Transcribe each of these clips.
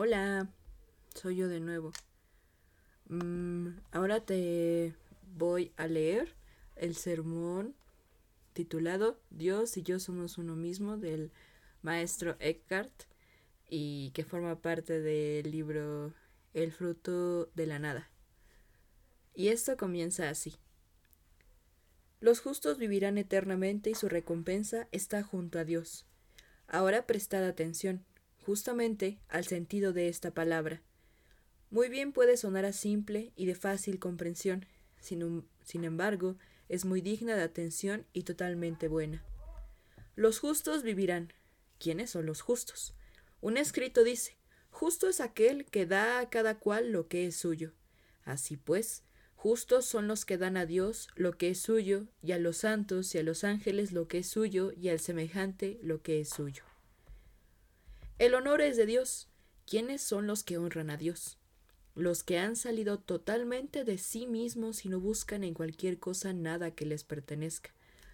Hola, soy yo de nuevo. Mm, ahora te voy a leer el sermón titulado Dios y yo somos uno mismo del maestro Eckhart y que forma parte del libro El fruto de la nada. Y esto comienza así. Los justos vivirán eternamente y su recompensa está junto a Dios. Ahora prestad atención, justamente al sentido de esta palabra. Muy bien puede sonar a simple y de fácil comprensión, sin, sin embargo, es muy digna de atención y totalmente buena. Los justos vivirán. ¿Quiénes son los justos? Un escrito dice, justo es aquel que da a cada cual lo que es suyo. Así pues, justos son los que dan a Dios lo que es suyo, y a los santos y a los ángeles lo que es suyo, y al semejante lo que es suyo. El honor es de Dios. ¿Quiénes son los que honran a Dios? Los que han salido totalmente de sí mismos y no buscan en cualquier cosa nada que les pertenezca,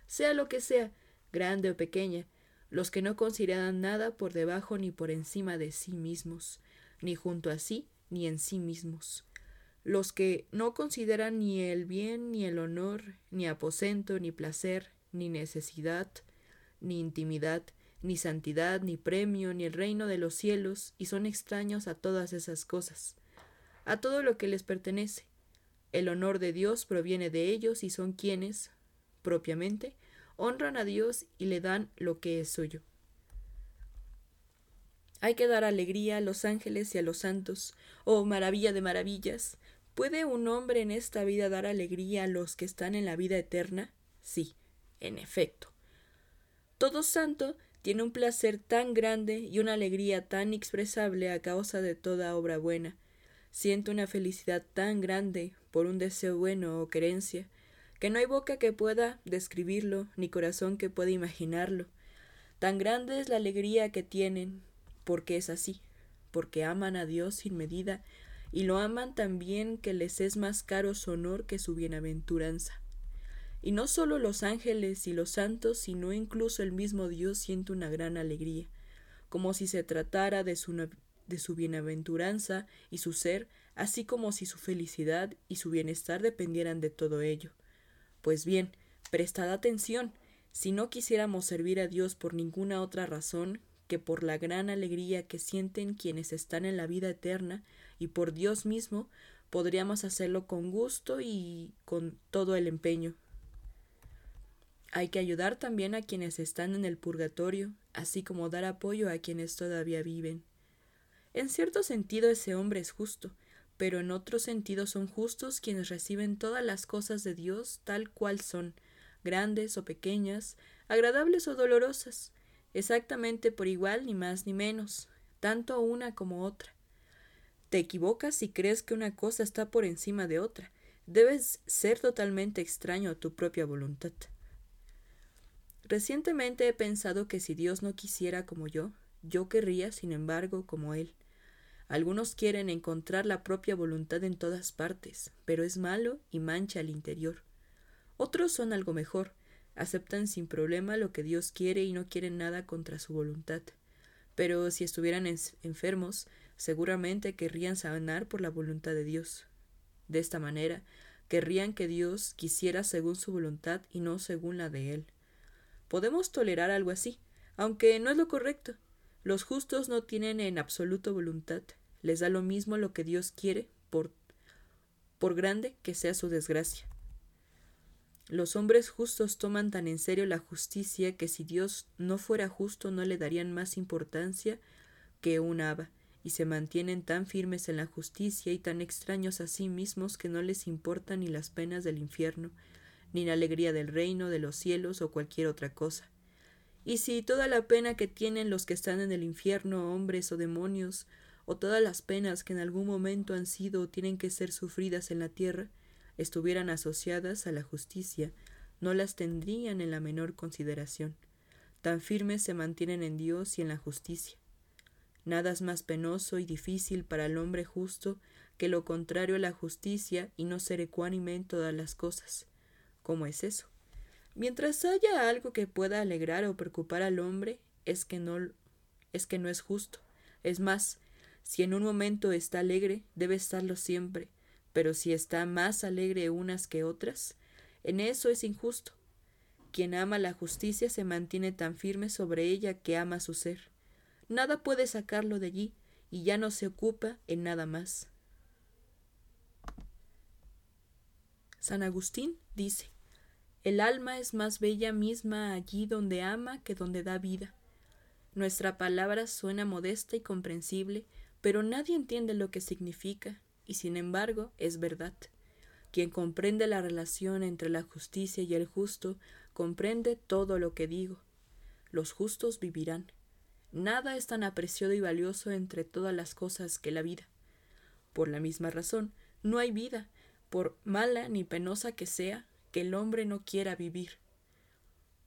sea lo que sea, grande o pequeña, los que no consideran nada por debajo ni por encima de sí mismos, ni junto a sí, ni en sí mismos, los que no consideran ni el bien, ni el honor, ni aposento, ni placer, ni necesidad, ni intimidad, ni santidad, ni premio, ni el reino de los cielos, y son extraños a todas esas cosas, a todo lo que les pertenece. El honor de Dios proviene de ellos y son quienes, propiamente, honran a Dios y le dan lo que es suyo. Hay que dar alegría a los ángeles y a los santos. Oh, maravilla de maravillas. ¿Puede un hombre en esta vida dar alegría a los que están en la vida eterna? Sí, en efecto. Todo santo tiene un placer tan grande y una alegría tan inexpresable a causa de toda obra buena. Siente una felicidad tan grande por un deseo bueno o querencia, que no hay boca que pueda describirlo, ni corazón que pueda imaginarlo. Tan grande es la alegría que tienen, porque es así, porque aman a Dios sin medida, y lo aman tan bien que les es más caro su honor que su bienaventuranza. Y no solo los ángeles y los santos, sino incluso el mismo Dios siente una gran alegría, como si se tratara de su, de su bienaventuranza y su ser, así como si su felicidad y su bienestar dependieran de todo ello. Pues bien, prestad atención, si no quisiéramos servir a Dios por ninguna otra razón que por la gran alegría que sienten quienes están en la vida eterna y por Dios mismo, podríamos hacerlo con gusto y con todo el empeño. Hay que ayudar también a quienes están en el purgatorio, así como dar apoyo a quienes todavía viven. En cierto sentido ese hombre es justo, pero en otro sentido son justos quienes reciben todas las cosas de Dios tal cual son, grandes o pequeñas, agradables o dolorosas, exactamente por igual ni más ni menos, tanto una como otra. Te equivocas si crees que una cosa está por encima de otra. Debes ser totalmente extraño a tu propia voluntad. Recientemente he pensado que si Dios no quisiera como yo, yo querría, sin embargo, como Él. Algunos quieren encontrar la propia voluntad en todas partes, pero es malo y mancha al interior. Otros son algo mejor, aceptan sin problema lo que Dios quiere y no quieren nada contra su voluntad. Pero si estuvieran enfermos, seguramente querrían sanar por la voluntad de Dios. De esta manera, querrían que Dios quisiera según su voluntad y no según la de Él. Podemos tolerar algo así, aunque no es lo correcto. Los justos no tienen en absoluto voluntad, les da lo mismo lo que Dios quiere, por, por grande que sea su desgracia. Los hombres justos toman tan en serio la justicia que si Dios no fuera justo no le darían más importancia que un haba, y se mantienen tan firmes en la justicia y tan extraños a sí mismos que no les importan ni las penas del infierno, ni la alegría del reino de los cielos o cualquier otra cosa. Y si toda la pena que tienen los que están en el infierno, hombres o demonios, o todas las penas que en algún momento han sido o tienen que ser sufridas en la tierra, estuvieran asociadas a la justicia, no las tendrían en la menor consideración. Tan firmes se mantienen en Dios y en la justicia. Nada es más penoso y difícil para el hombre justo que lo contrario a la justicia y no ser ecuánime en todas las cosas. ¿Cómo es eso? Mientras haya algo que pueda alegrar o preocupar al hombre, es que no es que no es justo. Es más, Si en un momento está alegre, debe estarlo siempre, pero si está más alegre unas que otras, en eso es injusto. Quien ama la justicia se mantiene tan firme sobre ella que ama su ser. Nada puede sacarlo de allí, y ya no se ocupa en nada más. San Agustín dice, el alma es más bella misma allí donde ama que donde da vida. Nuestra palabra suena modesta y comprensible, pero nadie entiende lo que significa, y sin embargo es verdad. Quien comprende la relación entre la justicia y el justo, comprende todo lo que digo. Los justos vivirán. Nada es tan apreciado y valioso entre todas las cosas que la vida. Por la misma razón, no hay vida, por mala ni penosa que sea, que el hombre no quiera vivir.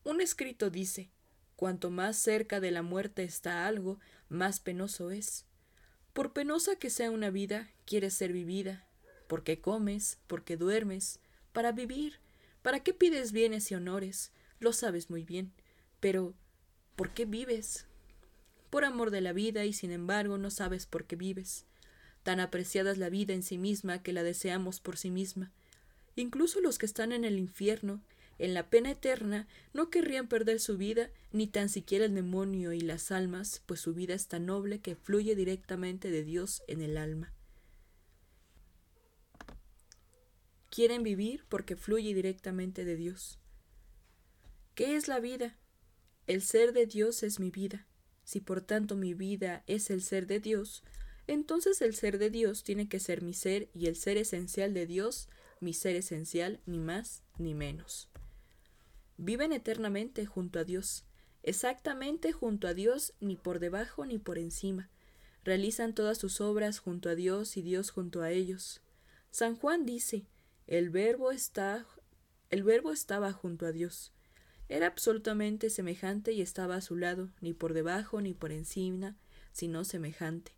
Un escrito dice, cuanto más cerca de la muerte está algo, más penoso es. Por penosa que sea una vida, quiere ser vivida, porque comes, porque duermes, para vivir. ¿Para qué pides bienes y honores? Lo sabes muy bien. Pero, ¿por qué vives? Por amor de la vida y sin embargo no sabes por qué vives. Tan apreciada es la vida en sí misma que la deseamos por sí misma. Incluso los que están en el infierno, en la pena eterna, no querrían perder su vida, ni tan siquiera el demonio y las almas, pues su vida es tan noble que fluye directamente de Dios en el alma. Quieren vivir porque fluye directamente de Dios. ¿Qué es la vida? El ser de Dios es mi vida. Si por tanto mi vida es el ser de Dios, entonces el ser de Dios tiene que ser mi ser y el ser esencial de Dios mi ser esencial, ni más ni menos. Viven eternamente junto a Dios, exactamente junto a Dios, ni por debajo ni por encima. Realizan todas sus obras junto a Dios y Dios junto a ellos. San Juan dice, el verbo está el verbo estaba junto a Dios. Era absolutamente semejante y estaba a su lado, ni por debajo ni por encima, sino semejante.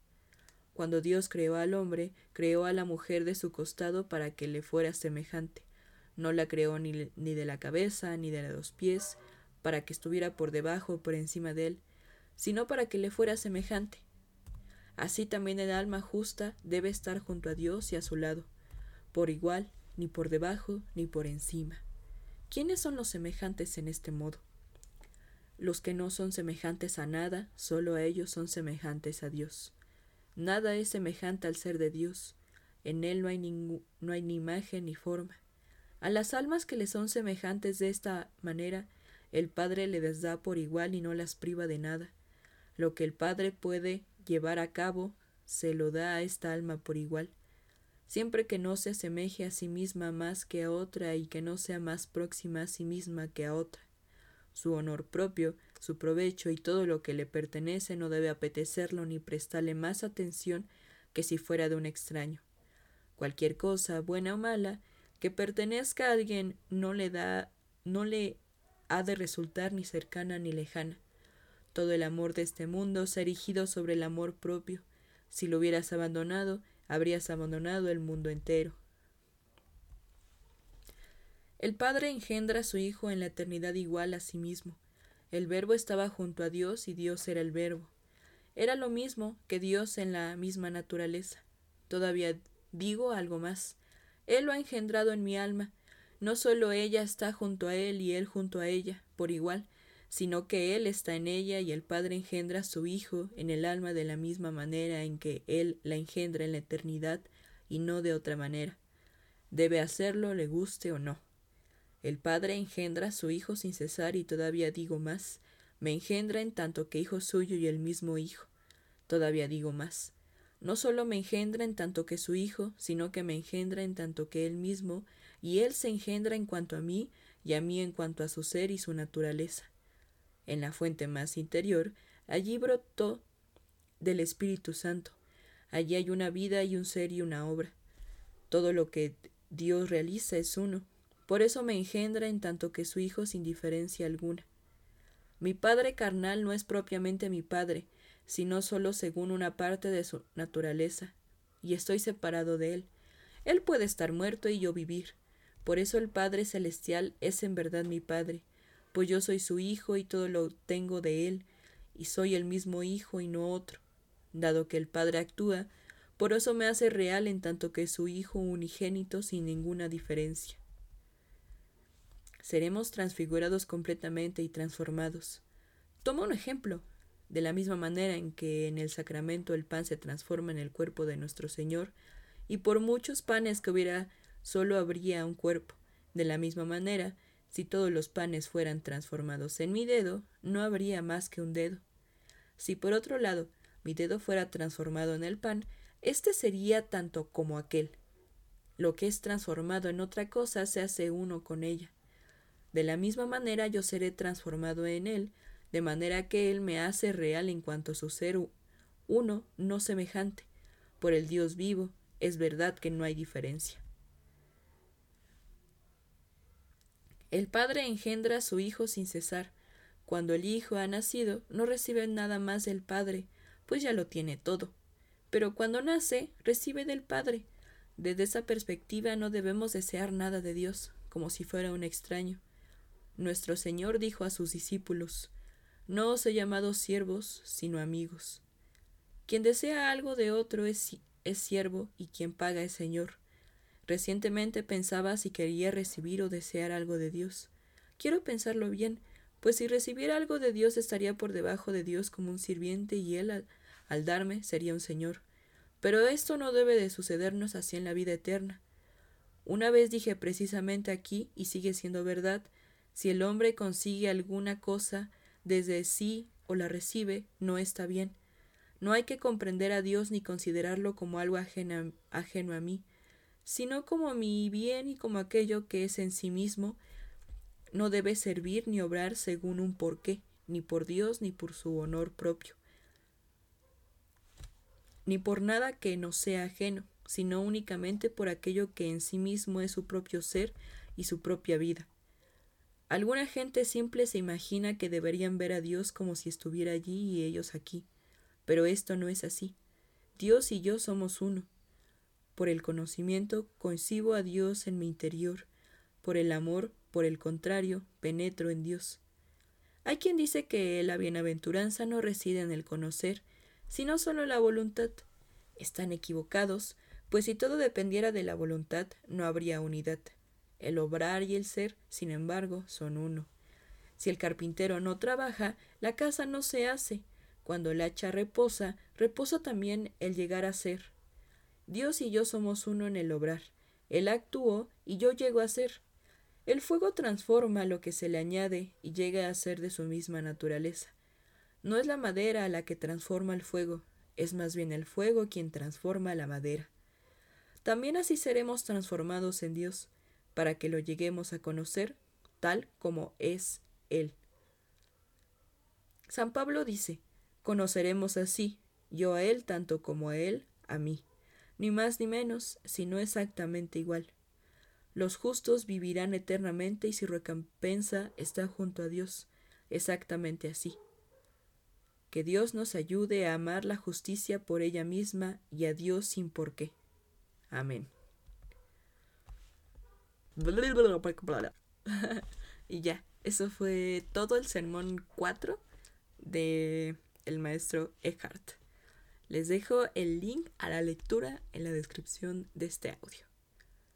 Cuando Dios creó al hombre, creó a la mujer de su costado para que le fuera semejante. No la creó ni, ni de la cabeza ni de los pies, para que estuviera por debajo o por encima de él, sino para que le fuera semejante. Así también el alma justa debe estar junto a Dios y a su lado, por igual, ni por debajo ni por encima. ¿Quiénes son los semejantes en este modo? Los que no son semejantes a nada, solo a ellos son semejantes a Dios. Nada es semejante al ser de Dios. En él no hay, no hay ni imagen ni forma. A las almas que le son semejantes de esta manera, el Padre le les da por igual y no las priva de nada. Lo que el Padre puede llevar a cabo, se lo da a esta alma por igual. Siempre que no se asemeje a sí misma más que a otra y que no sea más próxima a sí misma que a otra. Su honor propio su provecho y todo lo que le pertenece no debe apetecerlo ni prestarle más atención que si fuera de un extraño. Cualquier cosa, buena o mala, que pertenezca a alguien no le da no le ha de resultar ni cercana ni lejana. Todo el amor de este mundo se ha erigido sobre el amor propio. Si lo hubieras abandonado, habrías abandonado el mundo entero. El Padre engendra a su Hijo en la eternidad igual a sí mismo. El verbo estaba junto a Dios y Dios era el verbo. Era lo mismo que Dios en la misma naturaleza. Todavía digo algo más. Él lo ha engendrado en mi alma. No solo ella está junto a Él y Él junto a ella, por igual, sino que Él está en ella y el Padre engendra a su Hijo en el alma de la misma manera en que Él la engendra en la eternidad y no de otra manera. Debe hacerlo, le guste o no. El Padre engendra a su Hijo sin cesar y todavía digo más, me engendra en tanto que Hijo suyo y el mismo Hijo. Todavía digo más, no solo me engendra en tanto que su Hijo, sino que me engendra en tanto que Él mismo, y Él se engendra en cuanto a mí, y a mí en cuanto a su ser y su naturaleza. En la fuente más interior, allí brotó del Espíritu Santo. Allí hay una vida y un ser y una obra. Todo lo que Dios realiza es uno, por eso me engendra en tanto que su hijo sin diferencia alguna. Mi padre carnal no es propiamente mi padre, sino solo según una parte de su naturaleza, y estoy separado de él. Él puede estar muerto y yo vivir. Por eso el Padre Celestial es en verdad mi Padre, pues yo soy su Hijo y todo lo tengo de él, y soy el mismo Hijo y no otro. dado que el Padre actúa, por eso me hace real en tanto que su Hijo unigénito sin ninguna diferencia. Seremos transfigurados completamente y transformados. Toma un ejemplo. De la misma manera en que en el sacramento el pan se transforma en el cuerpo de nuestro Señor, y por muchos panes que hubiera solo habría un cuerpo. De la misma manera, si todos los panes fueran transformados en mi dedo, no habría más que un dedo. Si por otro lado mi dedo fuera transformado en el pan, éste sería tanto como aquel. Lo que es transformado en otra cosa se hace uno con ella. De la misma manera yo seré transformado en él, de manera que él me hace real en cuanto a su ser uno no semejante. Por el Dios vivo, es verdad que no hay diferencia. El Padre engendra a su Hijo sin cesar. Cuando el Hijo ha nacido, no recibe nada más del Padre, pues ya lo tiene todo. Pero cuando nace, recibe del Padre. Desde esa perspectiva no debemos desear nada de Dios, como si fuera un extraño. Nuestro Señor dijo a sus discípulos, No os he llamado siervos, sino amigos. Quien desea algo de otro es, es siervo y quien paga es Señor. Recientemente pensaba si quería recibir o desear algo de Dios. Quiero pensarlo bien, pues si recibiera algo de Dios estaría por debajo de Dios como un sirviente y Él al, al darme sería un Señor. Pero esto no debe de sucedernos así en la vida eterna. Una vez dije precisamente aquí, y sigue siendo verdad, si el hombre consigue alguna cosa desde sí o la recibe, no está bien. No hay que comprender a Dios ni considerarlo como algo ajeno, a mí, sino como mi bien y como aquello que es en sí mismo, no debe servir ni obrar según un porqué, ni por Dios ni por su honor propio, ni por nada que no sea ajeno, sino únicamente por aquello que en sí mismo es su propio ser y su propia vida. Alguna gente simple se imagina que deberían ver a Dios como si estuviera allí y ellos aquí, pero esto no es así. Dios y yo somos uno, por el conocimiento concibo a Dios en mi interior. Por el amor, por el contrario, penetro en Dios. Hay quien dice que la bienaventuranza no reside en el conocer, sino solo en la voluntad. Están equivocados, pues si todo dependiera de la voluntad, no habría unidad. El obrar y el ser, sin embargo, son uno. Si el carpintero no trabaja, la casa no se hace. Cuando el hacha reposa, reposa también el llegar a ser. Dios y yo somos uno en el obrar. Él actuó y yo llego a ser. El fuego transforma lo que se le añade y llega a ser de su misma naturaleza. No es la madera la que transforma el fuego, es más bien el fuego quien transforma la madera. También así seremos transformados en Dios, para que lo lleguemos a conocer tal como es Él. San Pablo dice, conoceremos así, yo a Él tanto como a Él a mí ni más ni menos, sino exactamente igual. Los justos vivirán eternamente y su recompensa está junto a Dios, exactamente así. Que Dios nos ayude a amar la justicia por ella misma y a Dios sin por qué. Amén. y ya, eso fue todo el sermón 4 de el maestro Eckhart. Les dejo el link a la lectura en la descripción de este audio.